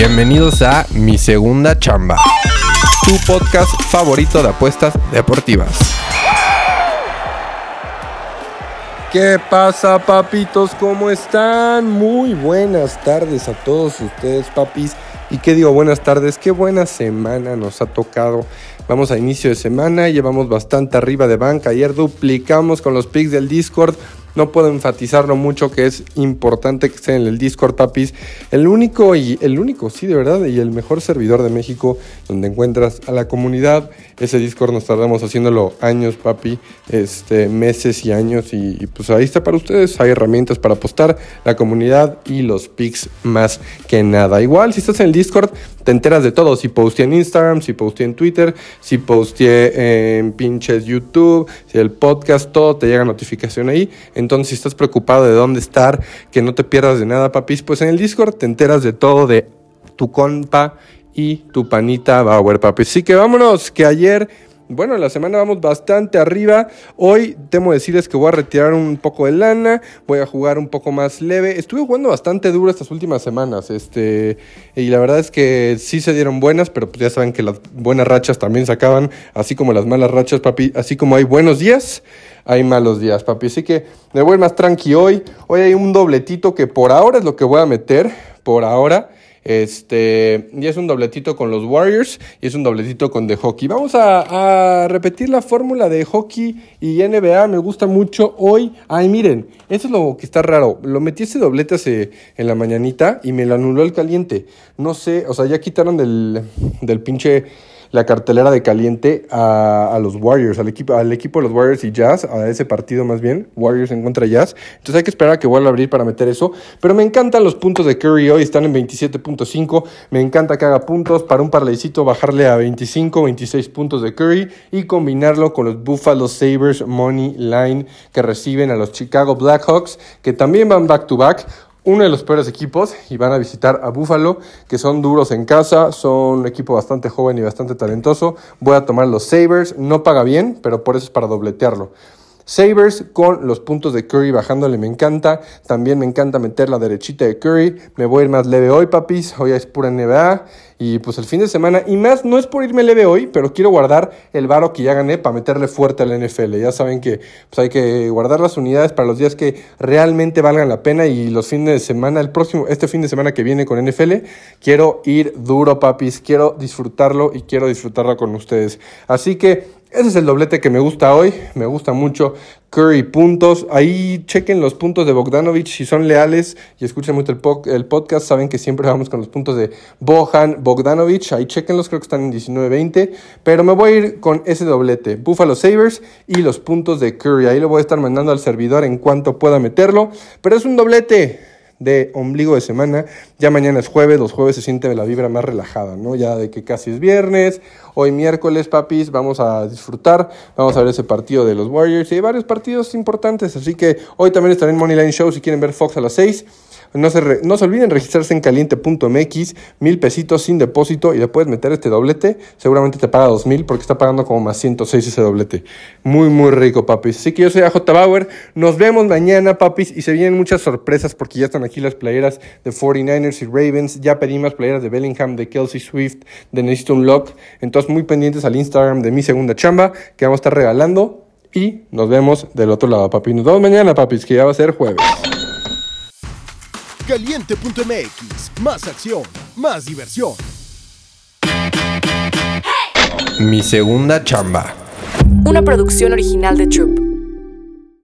Bienvenidos a Mi Segunda Chamba, tu podcast favorito de apuestas deportivas. ¿Qué pasa, papitos? ¿Cómo están? Muy buenas tardes a todos ustedes, papis. ¿Y qué digo? Buenas tardes. Qué buena semana nos ha tocado. Vamos a inicio de semana, llevamos bastante arriba de banca. Ayer duplicamos con los picks del Discord. No puedo enfatizarlo mucho que es importante que estén en el Discord, papis. El único y el único, sí, de verdad, y el mejor servidor de México donde encuentras a la comunidad. Ese Discord nos tardamos haciéndolo años, papi, este, meses y años. Y, y pues ahí está para ustedes. Hay herramientas para apostar, la comunidad y los pics más que nada. Igual, si estás en el Discord, te enteras de todo. Si posteé en Instagram, si posteé en Twitter, si posteé en pinches YouTube, si el podcast, todo te llega notificación ahí. Entonces, si estás preocupado de dónde estar, que no te pierdas de nada, papis, pues en el Discord te enteras de todo de tu compa y tu panita Bauer, papis. Así que vámonos, que ayer bueno, la semana vamos bastante arriba. Hoy temo decirles que voy a retirar un poco de lana, voy a jugar un poco más leve. Estuve jugando bastante duro estas últimas semanas, este, y la verdad es que sí se dieron buenas, pero pues ya saben que las buenas rachas también se acaban, así como las malas rachas, papi, así como hay buenos días, hay malos días, papi. Así que me voy más tranqui hoy. Hoy hay un dobletito que por ahora es lo que voy a meter, por ahora. Este, y es un dobletito con los Warriors y es un dobletito con The Hockey. Vamos a, repetir la fórmula de hockey y NBA. Me gusta mucho hoy. Ay, miren, eso es lo que está raro. Lo metí ese doblete hace, en la mañanita y me lo anuló el caliente. No sé, o sea, ya quitaron del, del pinche la cartelera de caliente a, a, los Warriors, al equipo, al equipo de los Warriors y Jazz, a ese partido más bien, Warriors en contra Jazz. Entonces hay que esperar a que vuelva a abrir para meter eso. Pero me encantan los puntos de Curry hoy, están en 27.5. Me encanta que haga puntos para un parlaycito bajarle a 25, 26 puntos de Curry y combinarlo con los Buffalo Sabres Money Line que reciben a los Chicago Blackhawks, que también van back to back uno de los peores equipos y van a visitar a Buffalo, que son duros en casa, son un equipo bastante joven y bastante talentoso. Voy a tomar los Sabres, no paga bien, pero por eso es para dobletearlo. Sabres con los puntos de Curry bajándole me encanta. También me encanta meter la derechita de Curry. Me voy a ir más leve hoy, papis. Hoy es pura NBA. Y pues el fin de semana. Y más, no es por irme leve hoy, pero quiero guardar el varo que ya gané para meterle fuerte al NFL. Ya saben que pues hay que guardar las unidades para los días que realmente valgan la pena. Y los fines de semana, el próximo, este fin de semana que viene con NFL, quiero ir duro, papis. Quiero disfrutarlo y quiero disfrutarlo con ustedes. Así que ese es el doblete que me gusta hoy, me gusta mucho. Curry puntos, ahí chequen los puntos de Bogdanovich si son leales y escuchen mucho el, po el, podcast, saben que siempre vamos con los puntos de Bohan, Bogdanovich, ahí chequenlos, creo que están en 19-20, pero me voy a ir con ese doblete, Buffalo Sabres y los puntos de Curry, ahí lo voy a estar mandando al servidor en cuanto pueda meterlo, pero es un doblete, de ombligo de semana. Ya mañana es jueves, los jueves se siente la vibra más relajada, ¿no? Ya de que casi es viernes, hoy miércoles, papis, vamos a disfrutar, vamos a ver ese partido de los Warriors y hay varios partidos importantes, así que hoy también estaré en Moneyline Show si quieren ver Fox a las 6. No se, re, no se olviden registrarse en caliente.mx, mil pesitos sin depósito y le puedes meter este doblete. Seguramente te paga dos mil porque está pagando como más 106 ese doblete. Muy, muy rico, papis. Así que yo soy AJ Bauer. Nos vemos mañana, papis. Y se vienen muchas sorpresas porque ya están aquí las playeras de 49ers y Ravens. Ya pedí más playeras de Bellingham, de Kelsey Swift, de Necesito Lock. Entonces, muy pendientes al Instagram de mi segunda chamba que vamos a estar regalando. Y nos vemos del otro lado, papi. Nos vemos mañana, papis, que ya va a ser jueves. Caliente.mx, más acción, más diversión. Mi segunda chamba. Una producción original de Troop.